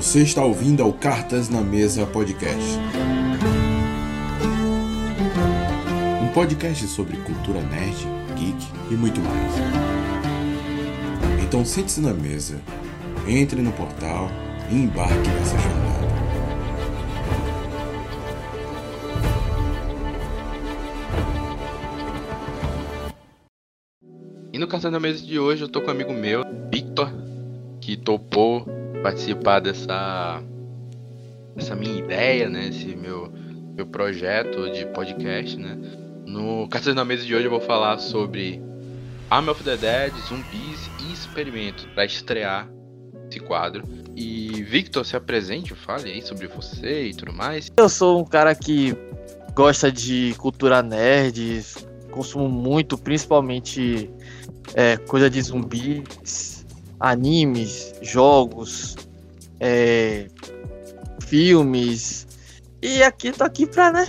Você está ouvindo ao Cartas na Mesa Podcast. Um podcast sobre cultura nerd, geek e muito mais. Então sente-se na mesa, entre no portal e embarque nessa jornada. E no Cartas na Mesa de hoje eu tô com um amigo meu, Victor, que topou participar dessa, dessa minha ideia, né? Esse meu, meu projeto de podcast, né? No Cartas na Mesa de hoje eu vou falar sobre Army of the Dead, zumbis e experimento para estrear esse quadro. E Victor, se apresente, fale aí sobre você e tudo mais. Eu sou um cara que gosta de cultura nerd, consumo muito, principalmente é, coisa de zumbis, animes, jogos, é, filmes. E aqui tô aqui pra, né,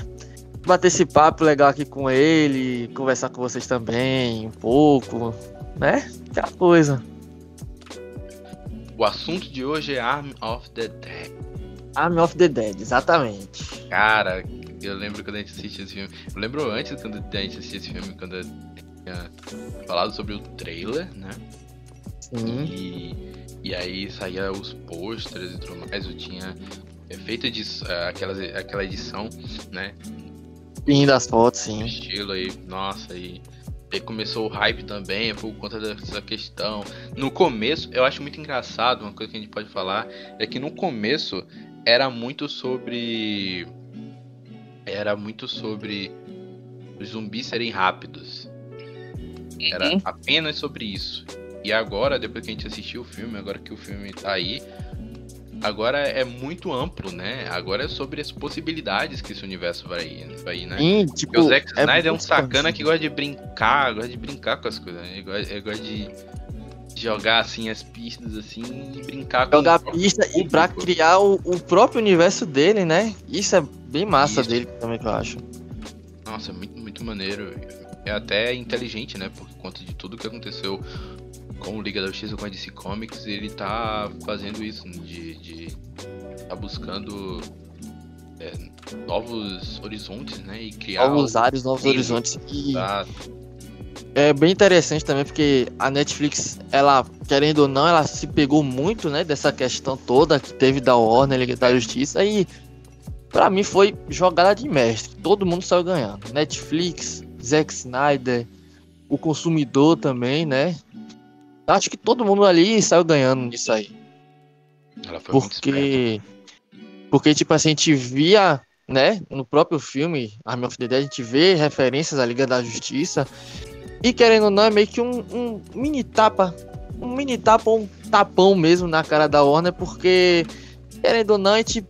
bater esse papo legal aqui com ele, conversar com vocês também um pouco, né? Aquela coisa. O assunto de hoje é Arm of the Dead. Army of the Dead, exatamente. Cara, eu lembro quando a gente assistia esse filme. Eu lembro antes quando a gente assistia esse filme, quando eu tinha falado sobre o trailer, né? Sim. E, e aí saía os posters e tudo mais. Eu tinha é, feito edi aquelas, aquela edição, né? Fim das fotos, sim. estilo aí, nossa, e aí começou o hype também por conta dessa questão. No começo, eu acho muito engraçado, uma coisa que a gente pode falar, é que no começo era muito sobre. Era muito sobre os zumbis serem rápidos. Era Uhum. apenas sobre isso. E agora, depois que a gente assistiu o filme, agora que o filme tá aí, agora é muito amplo, né? Agora é sobre as possibilidades que esse universo vai, vai ir, né? Sim, Porque tipo. o Zack Snyder é um muito sacana que gosta de brincar, gosta de brincar com as coisas, né? Ele gosta, ele gosta de jogar assim as pistas assim e brincar com Jogar próprio pista e pra público. criar o, o próprio universo dele, né? Isso é bem massa Isso. dele também que eu acho. Nossa, é muito, muito maneiro. É até inteligente, né? Por conta de tudo que aconteceu com o Liga da Justiça, com a DC Comics, ele tá fazendo isso, de, de tá buscando é, novos horizontes, né? E criar Novos ares, novos horizontes. E é bem interessante também porque a Netflix, ela, querendo ou não, ela se pegou muito, né, dessa questão toda que teve da Warner, Liga da Justiça e pra mim foi jogada de mestre. Todo mundo saiu ganhando. Netflix, Zack Snyder, o consumidor também, né? Acho que todo mundo ali saiu ganhando nisso aí. Porque. Porque, tipo assim, a gente via, né, no próprio filme, Army of the Dead, a gente vê referências à Liga da Justiça. E querendo ou não, é meio que um, um mini tapa. Um mini tapa, um tapão mesmo na cara da Warner, porque, querendo ou não, a gente.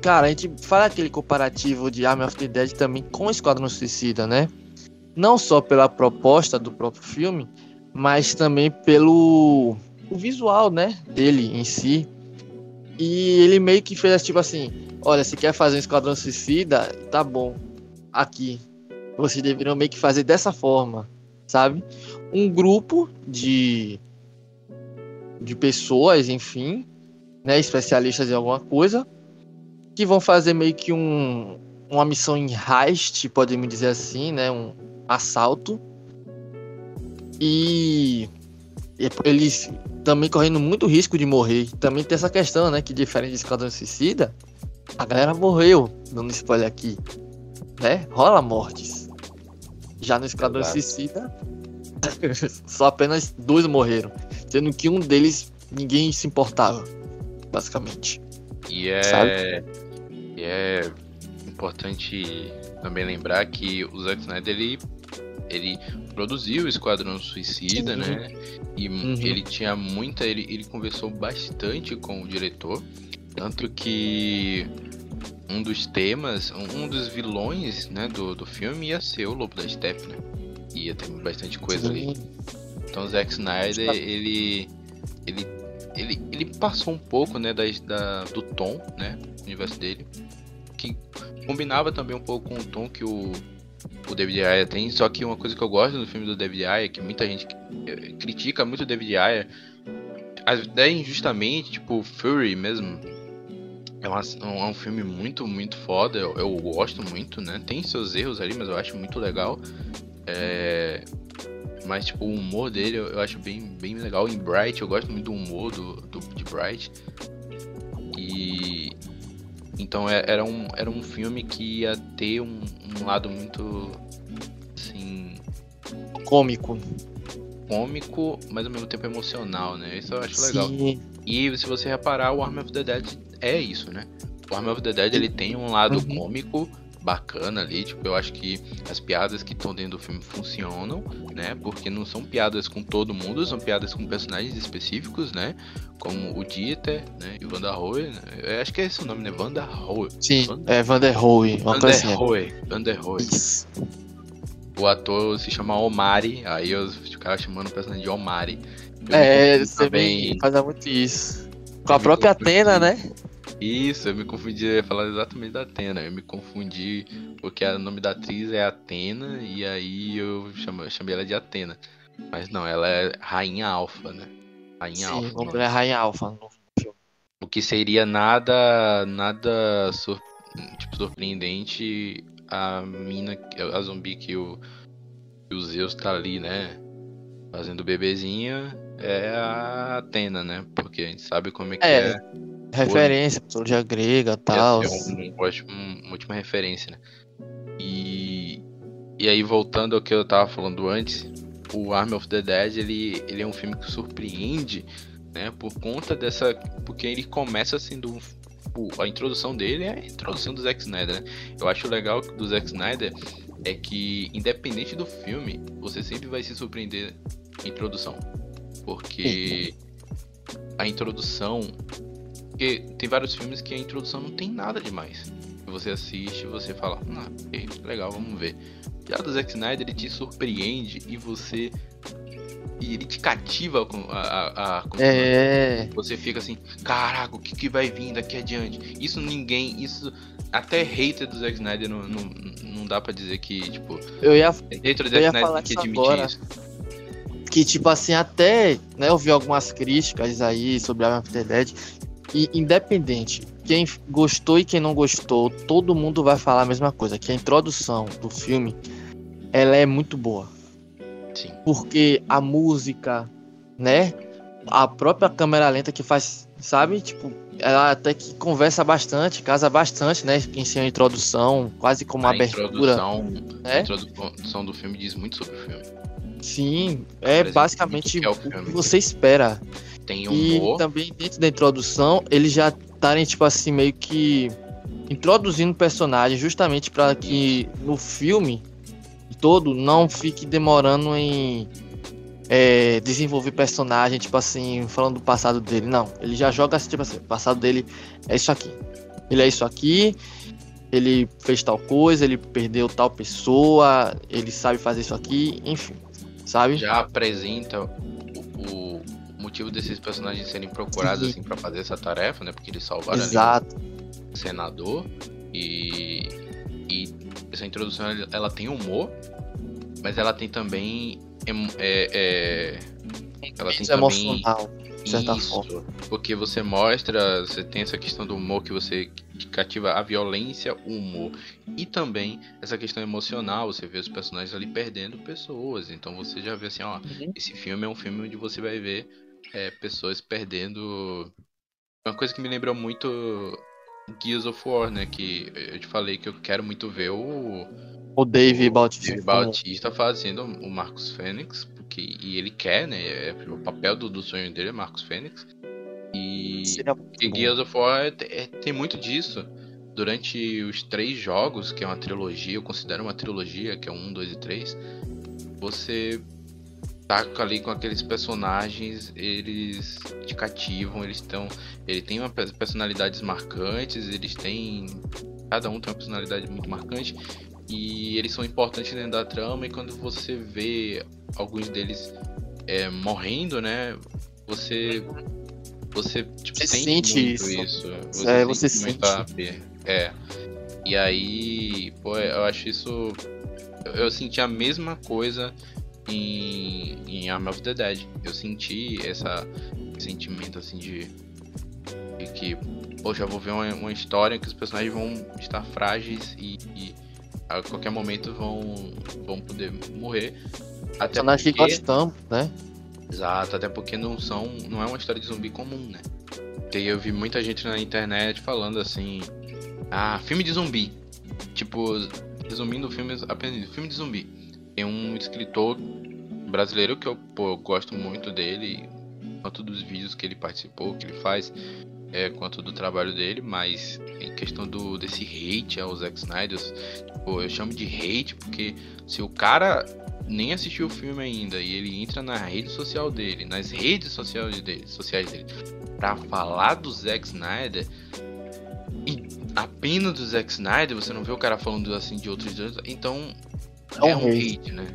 Cara, a gente fala aquele comparativo de Army of the Dead também com Esquadrão Suicida, né? Não só pela proposta do próprio filme, mas também pelo o visual, né, dele em si. E ele meio que fez tipo assim: olha, se quer fazer um Esquadrão Suicida, tá bom, aqui. Vocês deveriam meio que fazer dessa forma, sabe? Um grupo de, de pessoas, enfim, né, especialistas em alguma coisa, que vão fazer meio que um, uma missão em heist, podemos dizer assim, né, um assalto. E eles também correndo muito risco de morrer. Também tem essa questão, né? Que diferente de Esquadrão Suicida, a galera morreu, dando spoiler aqui. Né? Rola mortes. Já no Esquadrão. Suicida, só apenas dois morreram. Sendo que um deles ninguém se importava, basicamente. E é, Sabe? e é importante também lembrar que o Zack Snyder ele, ele produziu o Esquadrão Suicida, Sim. né? E Uhum. ele tinha muita. Ele, ele conversou bastante com o diretor. Tanto que um dos temas, um um dos vilões né, do, do filme ia ser o Lobo da Steppe, né? Ia ter bastante coisa ali. Sim. Então o Zack Snyder, ele, ele, ele, ele passou um pouco, né, da, da- do tom, né, do universo dele, que combinava também um pouco com o tom que o, o David Ayer tem, só que uma coisa que eu gosto do filme do David Ayer, que muita gente eh, critica muito o David Ayer, até injustamente, tipo Fury mesmo, É, uma, é um filme muito, muito foda. Eu, eu, gosto muito, né? Tem seus erros ali, mas eu acho muito legal. É... Mas, tipo, o humor dele eu, eu, acho bem, bem legal. Em Bright, eu gosto muito do humor do, do de Bright. E. Então é, era um, era um filme que ia ter um, um lado muito. Assim. Cômico. Cômico, mas ao mesmo tempo emocional, né? Isso eu acho legal. Sim. E se você reparar, o Arm of the Dead é isso, né? O Arm of the Dead ele tem um lado uhum. cômico bacana ali, tipo, eu acho que as piadas que estão dentro do filme funcionam, né? Porque não são piadas com todo mundo, são piadas com personagens específicos, né? Como o Dieter, né? E o Vanderhoe, né? Eu acho que é esse o nome, né? Vanderhoe. Sim, Van... é Vanderhoe. Vanderhoe, Vanderhoe. O ator se chama Omari, aí eu ficava chamando o personagem de Omari. Eu é, você também faz muito isso. Com a própria Atena, né? Isso, eu me confundi, eu ia falar exatamente da Atena. Eu me confundi porque o nome da atriz é Atena e aí eu chamo, chamei ela de Atena. Mas não, ela é Rainha Alfa, né? Rainha Sim, Alfa. Sim, é Rainha Alfa no filme. O que seria nada, nada sur, tipo, surpreendente a mina, a zumbi que o, que o Zeus tá ali, né? Fazendo bebezinha é a Atena, né? Porque a gente sabe como é que é. é Referência, mitologia grega e tal. É um, uma última referência, né? E, e aí, voltando ao que eu tava falando antes, o Army of the Dead, ele, ele é um filme que surpreende, né? Por conta dessa... Porque ele começa sendo a introdução dele é a introdução do Zack Snyder, né? Eu acho legal do Zack Snyder é que, independente do filme, você sempre vai se surpreender introdução. Porque a introdução porque tem vários filmes que a introdução não tem nada demais. Você assiste e você fala, ah, okay, legal, vamos ver. Já do Zack Snyder ele te surpreende e você. E ele te cativa com a, a, a É. Você fica assim, caraca, o que, que vai vir daqui adiante? Isso ninguém. Isso. Até hater do Zack Snyder não, não, não dá pra dizer que, tipo. Eu ia, hater do Zack Snyder que admitir agora. isso que tipo assim até né eu vi algumas críticas aí sobre a After Dead e independente, quem gostou e quem não gostou, todo mundo vai falar a mesma coisa, que a introdução do filme, ela é muito boa. Sim. Porque a música, né? A própria câmera lenta que faz, sabe? Tipo, ela até que conversa bastante, casa bastante, né? Em si a introdução, quase como uma a abertura. Introdução, né? A introdução do filme diz muito sobre o filme. Sim, é basicamente o que, é o, o que você espera. Tem humor. E também dentro da introdução, eles já estarem, tipo assim, meio que introduzindo o personagem justamente para que no filme todo não fique demorando em é, desenvolver personagem, tipo assim, falando do passado dele. Não, ele já joga assim, tipo assim, o passado dele é isso aqui. Ele é isso aqui, ele fez tal coisa, ele perdeu tal pessoa, ele sabe fazer isso aqui, enfim, sabe? Já apresenta motivo desses personagens serem procurados assim para fazer essa tarefa, né? Porque eles salvaram Exato. o senador e, e essa introdução ela tem humor, mas ela tem também é, é, ela tem também isso, forma. porque você mostra, você tem essa questão do humor que você cativa a violência, o humor e também essa questão emocional, você vê os personagens ali perdendo pessoas, então você já vê assim, ó, uhum. esse filme é um filme onde você vai ver é, pessoas perdendo. Uma coisa que me lembrou muito Gears of War, né? Que eu te falei que eu quero muito ver o. O Dave Bautista. Dave Bautista fazendo o Marcos Fênix, porque, e ele quer, né? É, o papel do, do sonho dele é Marcos Fênix. E, e Gears of War é, é, tem muito disso. Durante os três jogos, que é uma trilogia, eu considero uma trilogia, que é um, dois e três, você tá ali com aqueles personagens, eles te cativam, eles estão. Ele tem uma personalidades marcantes, eles têm. Cada um tem uma personalidade muito marcante. E eles são importantes dentro da trama. E quando você vê alguns deles é, morrendo, né? Você. Você, tipo, você sente isso. isso. Você é, você sente. É. E aí, pô, eu acho isso. Eu senti a mesma coisa em, em Arm of the Dead. Eu senti essa, esse sentimento assim de, de que poxa, vou ver uma, uma história que os personagens vão estar frágeis e, e a qualquer momento vão, vão poder morrer. Até Personagem que porque, gostamos, né? exato, até porque não são, não é uma história de zumbi comum, né? Aí eu vi muita gente na internet falando assim, ah, filme de zumbi. Tipo, resumindo filmes, apenas filme de zumbi. Tem um escritor brasileiro que eu, pô, eu gosto muito dele, tanto dos vídeos que ele participou, que ele faz, é, quanto do trabalho dele, mas em questão do desse hate ao Zack Snyder, tipo, eu chamo de hate porque se o cara nem assistiu o filme ainda e ele entra na rede social dele, nas redes sociais dele, sociais dele, pra falar do Zack Snyder e apenas do Zack Snyder, você não vê o cara falando assim de outros dois, então É um é um hate. hate, né?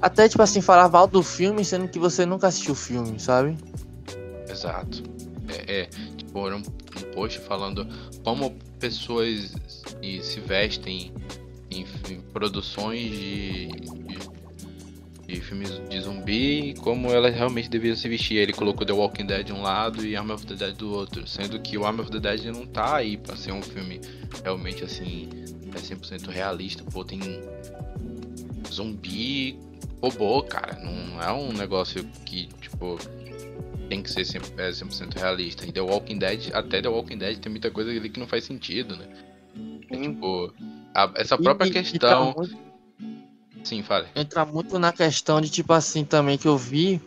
Até, tipo assim, falar mal do filme, sendo que você nunca assistiu o filme, sabe? Exato. É, é tipo, era um, um post falando como pessoas e se vestem em, em produções de, de, de filmes de zumbi e como elas realmente deveriam se vestir. Ele colocou The Walking Dead de um lado e Army of the Dead do outro, sendo que o Army of the Dead não tá aí pra ser um filme realmente assim, é 100% realista. Pô, tem zumbi robô, cara. Não é um negócio que, tipo, tem que ser 100%, é 100% realista. E The Walking Dead, até The Walking Dead tem muita coisa ali que não faz sentido, né? É, tipo, a- essa própria E- questão. muito- Sim, fale. entra muito na questão de tipo assim também que eu vi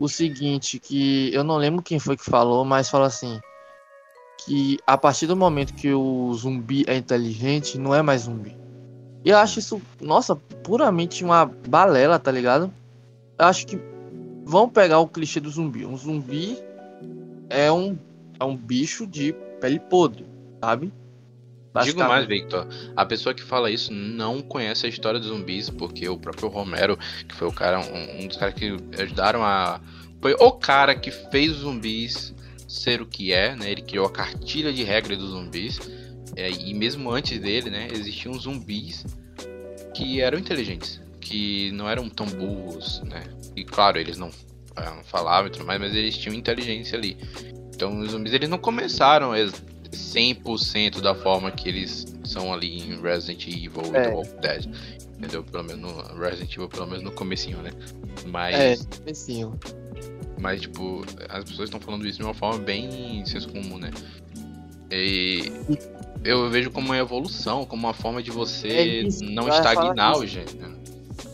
o seguinte, que eu não lembro quem foi que falou, mas falou assim que a partir do momento que o zumbi é inteligente, não é mais zumbi. E eu acho isso, nossa, puramente uma balela, tá ligado? Eu acho que vão pegar o clichê do zumbi. Um zumbi é um é um bicho de pele podre, sabe? Digo mais. Victor. A pessoa que fala isso não conhece a história dos zumbis, porque o próprio Romero, que foi o cara, um, um dos caras que ajudaram a. Foi o cara que fez os zumbis ser o que é, né? Ele criou a cartilha de regra dos zumbis. É, e mesmo antes dele, né, existiam zumbis que eram inteligentes, que não eram tão burros, né? E claro, eles não, não falavam e tudo mais, mas eles tinham inteligência ali. Então os zumbis eles não começaram ex- 100% da forma que eles são ali em Resident Evil e É. The Walking Dead. Entendeu? Pelo menos no Resident Evil, pelo menos no comecinho, né? Mas, É, comecinho. mas tipo, as pessoas estão falando isso de uma forma bem senso comum, né? E eu vejo como uma evolução, como uma forma de É você isso, não estagnar o gênero.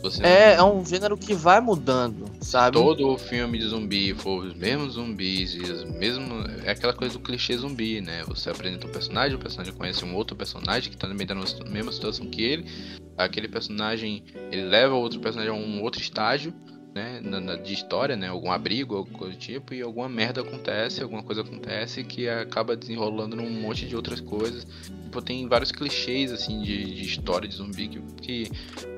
Você É, não- é um gênero que vai mudando, sabe? todo o filme de zumbi for os mesmos zumbis e os mesmos. É aquela coisa do clichê zumbi, né? Você apresenta um personagem, o personagem conhece um outro personagem que também tá na mesma situação que ele. Aquele personagem ele leva o outro personagem a um outro estágio, né? na- na- de história, né? Algum abrigo, alguma coisa do tipo, e alguma merda acontece, alguma coisa acontece que acaba desenrolando num monte de outras coisas. Tipo, tem vários clichês assim de, de história de zumbi que, que,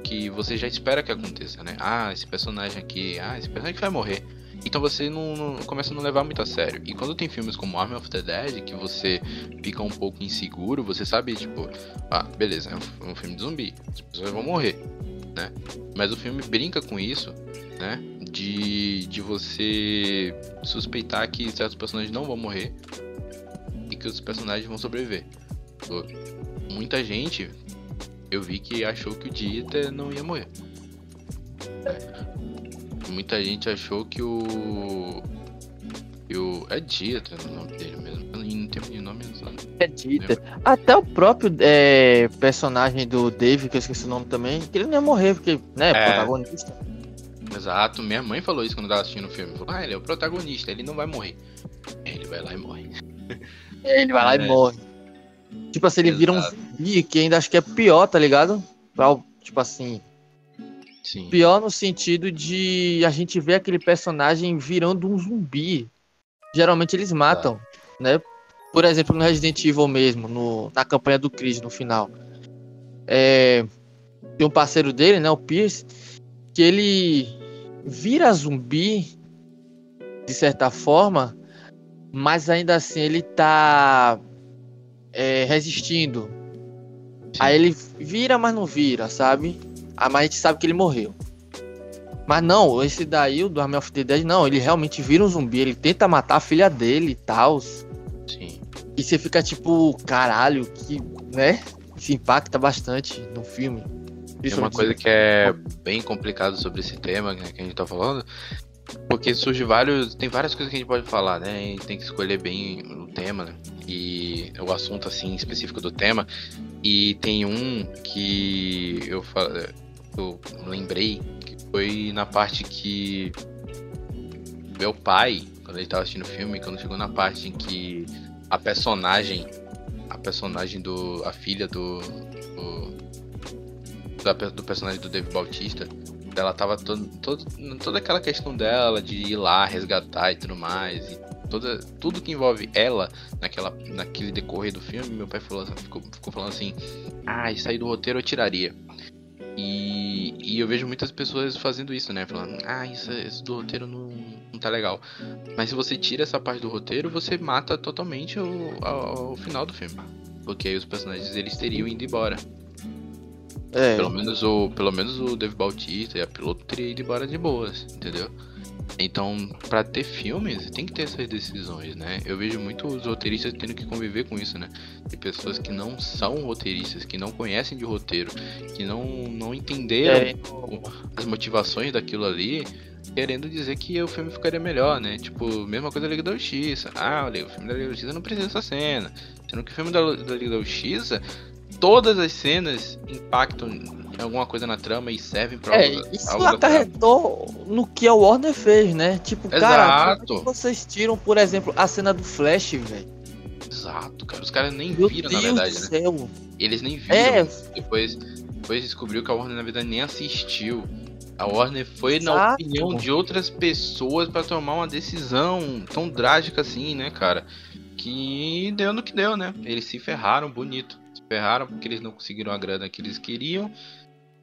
que você já espera que aconteça, né? Ah, esse personagem aqui, ah, esse personagem que vai morrer. Então você não, não- começa a não levar muito a sério. E quando tem filmes como Army of the Dead, que você fica um pouco inseguro, você sabe, tipo, ah, beleza, é um, é um filme de zumbi, as pessoas vão morrer, né? Mas o filme brinca com isso, né? De, de você suspeitar que certos personagens não vão morrer e que os personagens vão sobreviver. Muita gente eu vi que achou que o Dieter não ia morrer. Muita gente achou que o. Que o. É Dieter o nome dele mesmo. Eu não de nome, não. É dita. Até o próprio é, personagem do Dave, que eu esqueci o nome também, que ele não ia morrer, porque, né, É. protagonista. Exato, minha mãe falou isso quando tava assistindo o filme. Falou, ah, ele é o protagonista, ele não vai morrer. Ele vai lá e morre. Ele vai lá É. e morre. Tipo assim, ele vira um Exato. zumbi, que ainda acho que é pior, tá ligado? Pra Tipo assim, Sim. pior no sentido de a gente ver aquele personagem virando um zumbi. Geralmente eles matam, né? Por exemplo, no Resident Evil mesmo, no, na campanha do Chris no final. É, tem um parceiro dele, né? O Pierce, que ele vira zumbi de certa forma, mas ainda assim ele tá é, resistindo. Sim. Aí ele vira, mas não vira, sabe? Ah, mas a gente sabe que ele morreu. Mas não, esse daí, o do Army of the Dead, não, ele realmente vira um zumbi, ele tenta matar a filha dele e tal. Sim. E você fica tipo, caralho, que, né? Isso impacta bastante no filme. Tem uma coisa que é bem complicado sobre esse tema né, que a gente tá falando, porque surge vários. Tem várias coisas que a gente pode falar, né? A gente tem que escolher bem o tema, né? E o assunto assim específico do tema. E tem um que eu, eu lembrei foi na parte que meu pai, quando ele tava assistindo o filme, quando chegou na parte em que a personagem. A personagem do. a filha do. do, do personagem do Dave Bautista ela tava todo, todo, toda aquela questão dela de ir lá resgatar e tudo mais. E toda, tudo que envolve ela naquela, naquele decorrer do filme, meu pai falou, ficou, ficou falando assim: Ah, isso aí do roteiro eu tiraria. E, eu vejo muitas pessoas fazendo isso, né? Falando, ah, isso, isso do roteiro não, não tá legal. Mas se você tira essa parte do roteiro, você mata totalmente o, ao, ao final do filme. Porque aí os personagens eles teriam ido embora. É. Pelo menos o, pelo menos o Dave Bautista e a piloto teria ido embora de boas, entendeu? Então, para ter filmes, tem que ter essas decisões, né? Eu vejo muitos roteiristas tendo que conviver com isso, né? De pessoas que não são roteiristas, que não conhecem de roteiro, que não, não entenderam é. as motivações daquilo ali, querendo dizer que o filme ficaria melhor, né? Tipo, mesma coisa da Liga da Justiça. Ah, o filme da Liga da Justiça não precisa dessa cena. Sendo que o filme da, da Liga da Justiça todas as cenas impactam em alguma coisa na trama e servem pra é, algo, isso algo acarretou no que a Warner fez, né? Tipo, Exato. cara, como é vocês tiram, por exemplo, a cena do Flash, velho? Exato, cara. Os caras nem Meu viram, Deus na verdade, né? Céu. Eles nem viram. É. Depois, depois descobriu que a Warner, na verdade, nem assistiu. A Warner foi Exato. na opinião de outras pessoas para tomar uma decisão tão drástica assim, né, cara? Que deu no que deu, né? Eles se ferraram bonito ferraram porque eles não conseguiram a grana que eles queriam,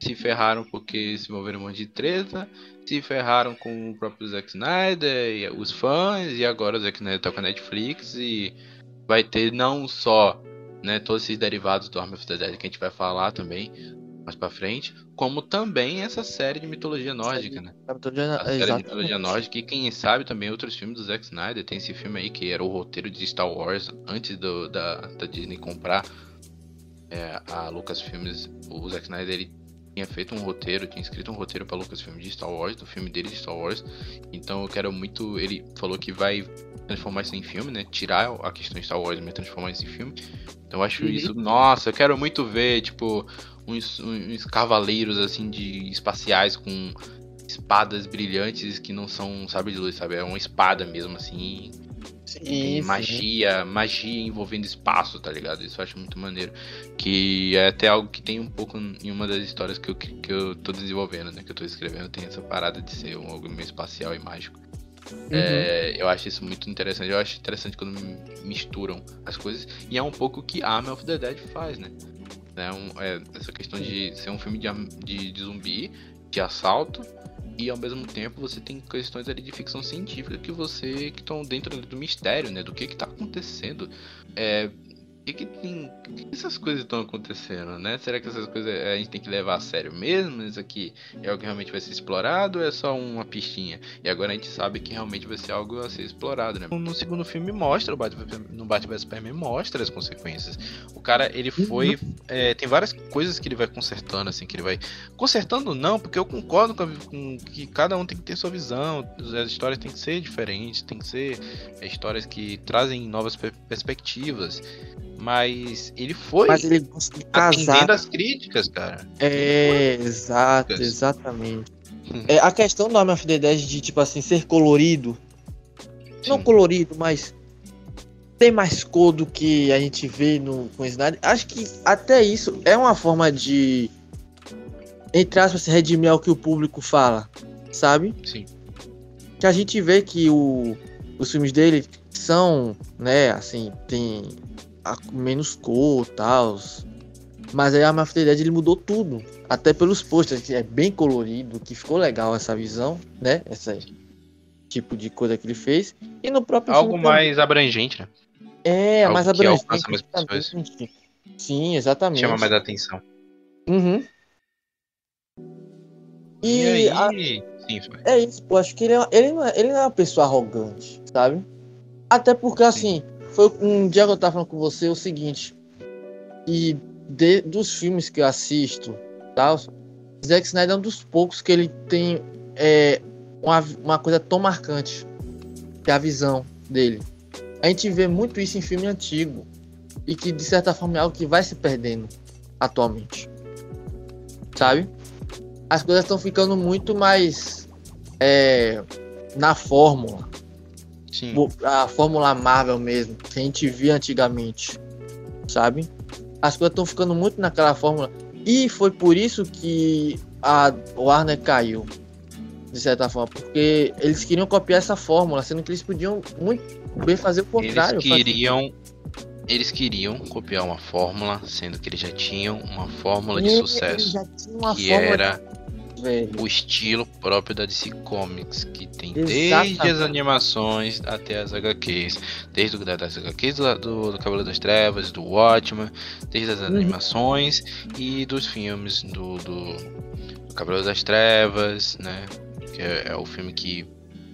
se ferraram porque se envolveram um monte de treta, se ferraram com o próprio Zack Snyder e os fãs, e agora o Zack Snyder tá com a Netflix e vai ter não só né, todos esses derivados do Army of the Dead que a gente vai falar também mais pra frente, como também essa série de mitologia nórdica, né? A, mitologia, a série de mitologia nórdica e quem sabe também outros filmes do Zack Snyder. Tem esse filme aí que era o roteiro de Star Wars antes do, da, da Disney comprar é, a Lucasfilmes, o Zack Snyder ele tinha feito um roteiro, tinha escrito um roteiro para Lucasfilm de Star Wars, do filme dele de Star Wars. Então eu quero muito, ele falou que vai transformar isso em filme, né? Tirar a questão de Star Wars e transformar isso em filme. Então eu acho uhum. isso, nossa, eu quero muito ver, tipo, uns, uns cavaleiros assim de espaciais com espadas brilhantes que não são sabe de luz, sabe? É uma espada mesmo assim, Sim, magia, magia envolvendo espaço, tá ligado? Isso eu acho muito maneiro. Que é até algo que tem um pouco em uma das histórias que eu, que eu tô desenvolvendo, né? Que eu tô escrevendo, tem essa parada de ser um algo meio espacial e mágico. Uhum. É, eu acho isso muito interessante. Eu acho interessante quando misturam as coisas. E é um pouco o que Army of the Dead faz, né? É, um, é essa questão de ser um filme de, de, de zumbi, de assalto, e ao mesmo tempo você tem questões ali de ficção científica que você que estão dentro do mistério, né, do que que tá acontecendo. É, que, que tem. Que, essas coisas estão acontecendo, né? Será que essas coisas a gente tem que levar a sério mesmo? Isso aqui é algo que realmente vai ser explorado ou é só uma pistinha? E agora a gente sabe que realmente vai ser algo a ser explorado, né? No segundo filme mostra, no Batman Superman mostra as consequências. O cara, ele foi. É, tem várias coisas que ele vai consertando, assim, que ele vai. Consertando não, porque eu concordo com, a, com que cada um tem que ter sua visão, as histórias têm que ser diferentes, tem que ser é, histórias que trazem novas perspectivas. Mas ele foi Mas ele atendendo as críticas, cara. É, exato, exatamente. Uhum. É, a questão do Army of the Dead de, tipo assim, ser colorido. Sim. Não colorido, mas tem mais cor do que a gente vê no com Snyder. Acho que até isso é uma forma de entre aspas redimir o que o público fala, sabe? Sim. Que a gente vê que o, os filmes dele são, né, assim, tem menos cor e tal. Mas aí a Mafia Dead ele mudou tudo. Até pelos posters, que é bem colorido, que ficou legal essa visão, né? Esse tipo de coisa que ele fez. E no próprio Algo mais também. abrangente, né? É, Algo mais abrangente. Sim, exatamente. Chama mais atenção. Uhum. E, e aí, a... Sim, foi. É isso, pô. Acho que ele, é, ele, não é, ele não é uma pessoa arrogante, sabe? Até porque, Sim. assim, foi um dia que eu tava falando com você o seguinte. E de, dos filmes que eu assisto, tal, Zack Snyder é um dos poucos que ele tem é, uma, uma coisa tão marcante, que é a visão dele. A gente vê muito isso em filme antigo e que de certa forma é algo que vai se perdendo atualmente. Sabe? As coisas estão ficando muito mais é, na fórmula. Sim. A fórmula Marvel mesmo, que a gente via antigamente. Sabe? As coisas estão ficando muito naquela fórmula. E foi por isso que a Warner caiu. De certa forma. Porque eles queriam copiar essa fórmula, sendo que eles podiam muito bem fazer o contrário. Eles queriam. Eles queriam copiar uma fórmula, sendo que eles já tinham uma fórmula de Eles sucesso. Que fórmula, era velho. o estilo próprio da DC Comics, que tem Exatamente. desde as animações até as HQs, desde o das HQs do, do, do Cavaleiro das Trevas, do Watchmen, desde as Uhum. animações e dos filmes do, do, do Cavaleiro das Trevas, né? Que é, é o filme que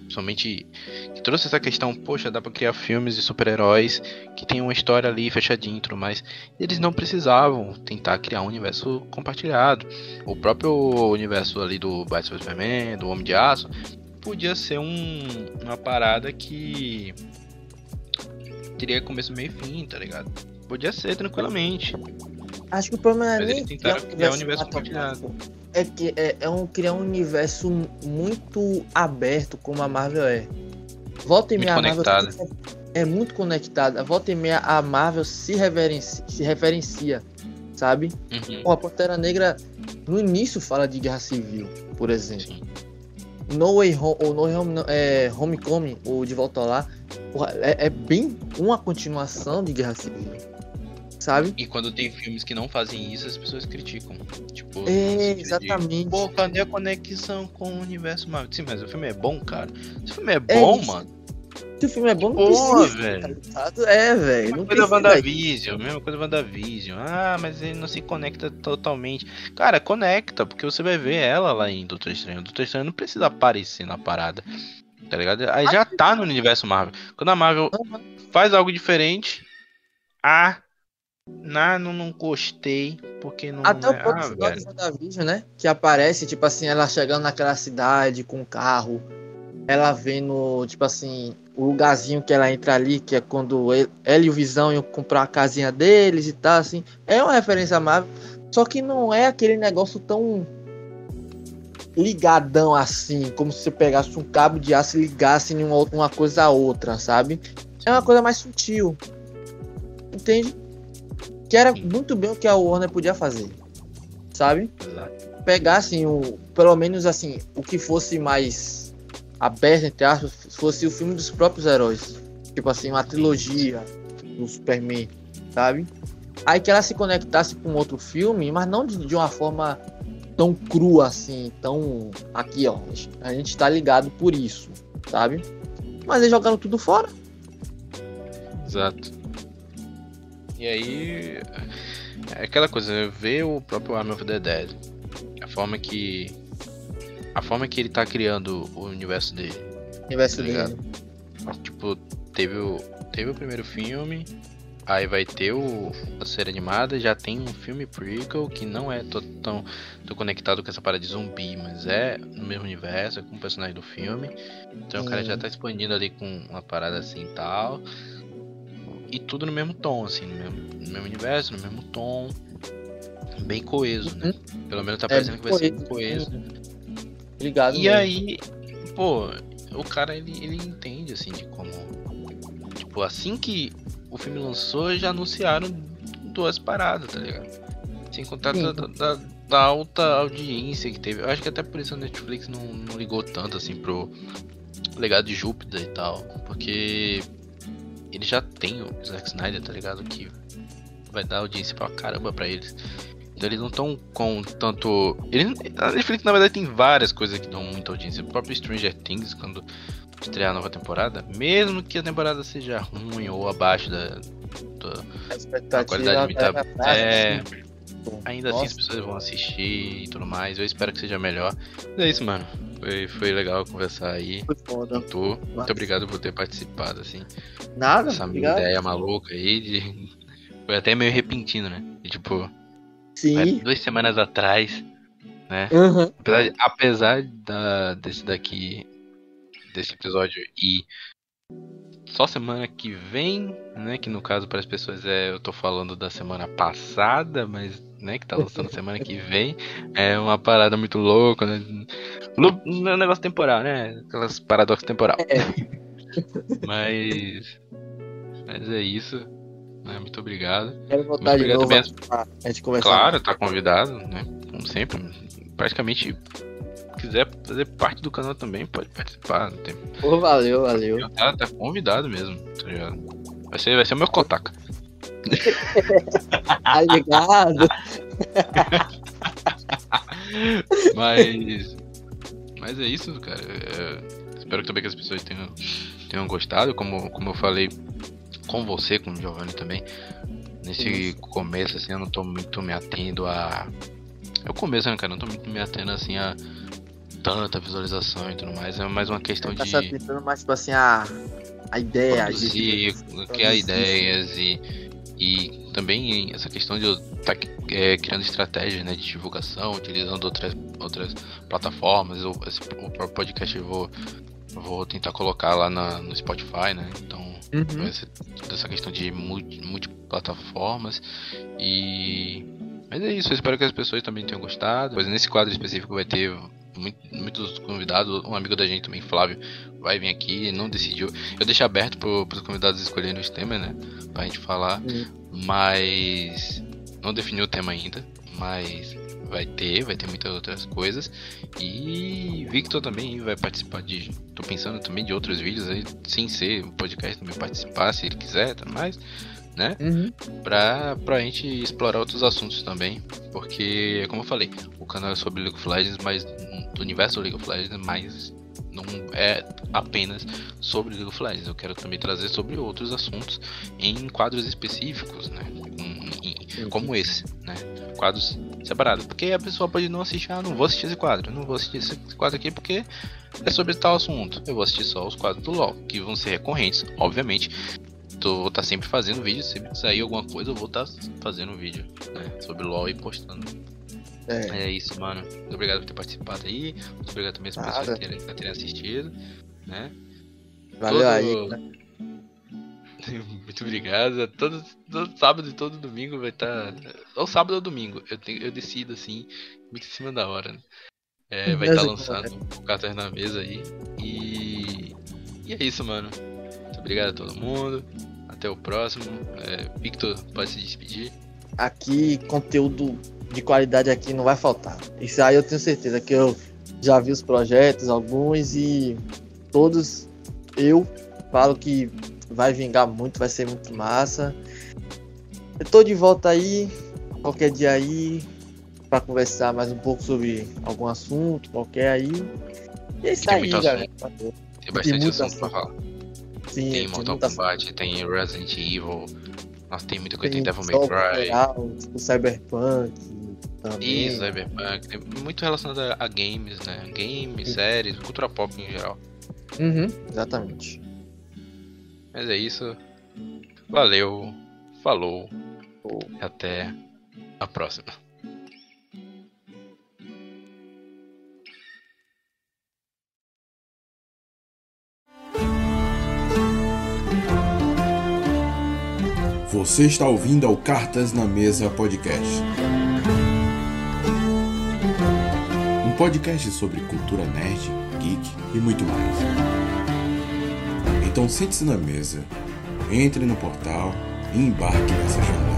somente que trouxe essa questão, poxa, dá pra criar filmes de super-heróis que tem uma história ali fechadinha tudo mais. Eles não precisavam tentar criar um universo compartilhado o próprio universo ali do Batman Superman, do Homem de Aço, podia ser um, uma parada que teria começo, meio e fim, tá ligado? Podia ser tranquilamente. Acho que o problema é nem criar um universo. É que é, é um criar um universo muito aberto como a Marvel é. Volta e meia a Marvel é muito conectada. Volta e meia a Marvel se reverencia, se referencia, sabe? Uhum, Pô, a Pantera Negra no início fala de guerra civil, por exemplo. sim. No Way Home, ou No Way Home, é, Homecoming, ou De Volta Lá, é, é bem uma continuação de guerra civil, sabe? E quando tem filmes que não fazem isso, as pessoas criticam. Tipo, É, sentido de, exatamente. Pô, cadê a conexão com o universo Marvel? Sim, mas o filme é bom, cara. Se o filme é bom, isso. mano. Se o filme é bom, não precisa. velho. tá? É, velho. Mesma coisa. WandaVision, mesma coisa WandaVision. Ah, mas ele não se conecta totalmente. Cara, conecta, porque você vai ver ela lá em Doutor Estranho. Doutor Estranho não precisa aparecer na parada. Tá ligado? Aí já tá no universo Marvel. Quando a Marvel faz algo diferente, ah, não, não, não gostei, porque não Até é. o próprio Ah, WandaVision, né? Que aparece, tipo assim, ela chegando naquela cidade com o carro. Ela vendo, tipo assim, o lugarzinho que ela entra ali, que é quando ele- ela e o Visão iam comprar a casinha deles e tal, assim. É uma referência Marvel. Só que não é aquele negócio tão ligadão assim, como se você pegasse um cabo de aço e ligasse em uma, uma coisa a outra, sabe? É uma coisa mais sutil. Entende? Que era Sim. muito bem o que a Warner podia fazer. Sabe? Exato. Pegar assim, o, pelo menos assim, o que fosse mais aberto, entre aspas, fosse o filme dos próprios heróis. Tipo assim, uma trilogia do Superman, sabe? Aí que ela se conectasse com outro filme, mas não de, de uma forma tão crua assim, tão. Aqui, ó. A gente tá ligado por isso, sabe? Mas eles jogaram tudo fora. Exato. E aí. É aquela coisa, ver o próprio Army of the Dead. A forma que. A forma que ele tá criando o universo dele. Universo Tá ligado? dele. Tipo, teve o, teve o primeiro filme, aí vai ter o, a série animada, já tem um filme prequel que não é tão, tão conectado com essa parada de zumbi, mas é no mesmo universo, é com o personagem do filme. Então o cara já tá expandindo ali com uma parada assim e tal. E tudo no mesmo tom, assim, no mesmo, no mesmo universo, no mesmo tom. Bem coeso, né? Pelo menos tá É, parecendo que vai ser coeso. coeso. Obrigado. E aí, pô, o cara ele, ele entende assim de como. Tipo, assim que o filme lançou, já anunciaram duas paradas, tá ligado? Sem contar da, da- da alta audiência que teve. Eu acho que até por isso a Netflix não, não ligou tanto assim pro legado de Júpiter e tal. Porque ele já tem o Zack Snyder, tá ligado? Que vai dar audiência pra caramba pra eles. Então eles não estão com tanto. Eles, a Netflix na verdade tem várias coisas que dão muita audiência. O próprio Stranger Things, quando estrear a nova temporada, mesmo que a temporada seja ruim ou abaixo da. da- a expectativa a qualidade era baixa, é, assim. ainda assim Nossa. as pessoas vão assistir e tudo mais. Eu espero que seja melhor. Mas é isso, mano. Foi, foi legal conversar aí. Foi foda. Tô. Muito obrigado por ter participado, assim. Nada, Essa minha obrigado. ideia maluca aí de. Foi até meio repentino, né? E, tipo, Sim. duas semanas atrás, né? Uhum. Apesar, de- apesar da, desse daqui, desse episódio e só semana que vem, né? Que no caso para as pessoas é, eu tô falando da semana passada, mas né, que tá lançando semana que vem, é uma parada muito louca, né? É um negócio temporal, né? Aquelas paradoxos temporal. Mas, mas é isso. Né? Muito obrigado. Quero Muito voltar de obrigado novo a gente conversar. Claro, tá convidado, né? Como sempre. Praticamente, quiser fazer parte do canal também, pode participar. Não tem... Pô, valeu, valeu. tá, tá convidado mesmo, tá ligado? Vai ser, vai ser o meu contato. Tá ligado? Mas. Mas é isso, cara. É, espero também que as pessoas tenham, tenham gostado. Como, como eu falei com você, com o Giovanni também. Nesse Isso. começo, assim, eu não tô muito me atendo a. É o começo, né, cara? Eu não tô muito me atendo assim a tanta visualização e tudo mais. É mais uma questão Tá de atentando mais, tipo assim, a, a ideia. a produzir, gente- criar ideias e, e também essa questão de eu estar criando estratégias né, de divulgação, utilizando outras, outras plataformas. Eu, esse, o próprio podcast eu vou, vou tentar colocar lá na, no Spotify, né? Então Uhum. essa, toda essa questão de multi- multiplataformas e mas é isso, eu espero que as pessoas também tenham gostado. Pois nesse quadro específico vai ter muito- muitos convidados, um amigo da gente também, Flávio, vai vir aqui, não decidiu. Eu deixei aberto para os convidados escolherem os temas, né, pra gente falar, Sim. mas não definiu o tema ainda, mas vai ter, vai ter muitas outras coisas. E Victor também vai participar de. Tô pensando também de outros vídeos aí, sem ser o podcast também participar, se ele quiser, tudo mais, né? Uhum. Pra, pra gente explorar outros assuntos também. Porque, como eu falei, o canal é sobre League of Legends, mas do universo do League of Legends, mas não é apenas sobre League of Legends. Eu quero também trazer sobre outros assuntos em quadros específicos, né? Em- em- como esse, né? Quadros separados. Porque a pessoa pode não assistir, ah, não vou assistir esse quadro, não vou assistir esse quadro aqui porque é sobre tal assunto. Eu vou assistir só os quadros do LoL, que vão ser recorrentes, obviamente. Tô, vou estar sempre fazendo vídeo, sempre sair alguma coisa eu vou estar fazendo vídeo, né? Sobre LoL e postando. É. É isso, mano. Muito obrigado por ter participado aí. Muito obrigado também às Nada. pessoas terem, por terem assistido, né? Valeu Todo- aí. né? Muito obrigado. Todo, todo sábado e todo domingo vai estar. Ou sábado ou domingo. Eu, tenho, eu decido assim, muito em cima da hora. Né? É, vai estar Beleza, lançando o Cartas na mesa aí. E. E é isso, mano. Muito obrigado a todo mundo. Até o próximo. É, Victor, pode se despedir. Aqui, conteúdo de qualidade aqui não vai faltar. Isso aí eu tenho certeza que eu já vi os projetos, alguns, e todos eu falo que vai vingar muito, vai ser muito massa. Eu tô de volta aí, qualquer dia aí, para conversar mais um pouco sobre algum assunto, qualquer aí. E é isso Tem aí, galera. Tem bastante muito assunto pra falar. Sim, Tem Mortal muita- Kombat, tem Resident Evil. Nossa, tem muita coisa. Tem Devil May Cry. geral, tipo Cyberpunk também. Isso, Cyberpunk. Tem muito relacionado a, games, né? Games, séries, cultura pop em geral. Uhum, exatamente. Mas é isso. Valeu. Falou. E até a próxima. Você está ouvindo ao Cartas na Mesa Podcast. Um podcast sobre cultura nerd, geek e muito mais. Então sente-se na mesa, entre no portal e embarque nessa jornada.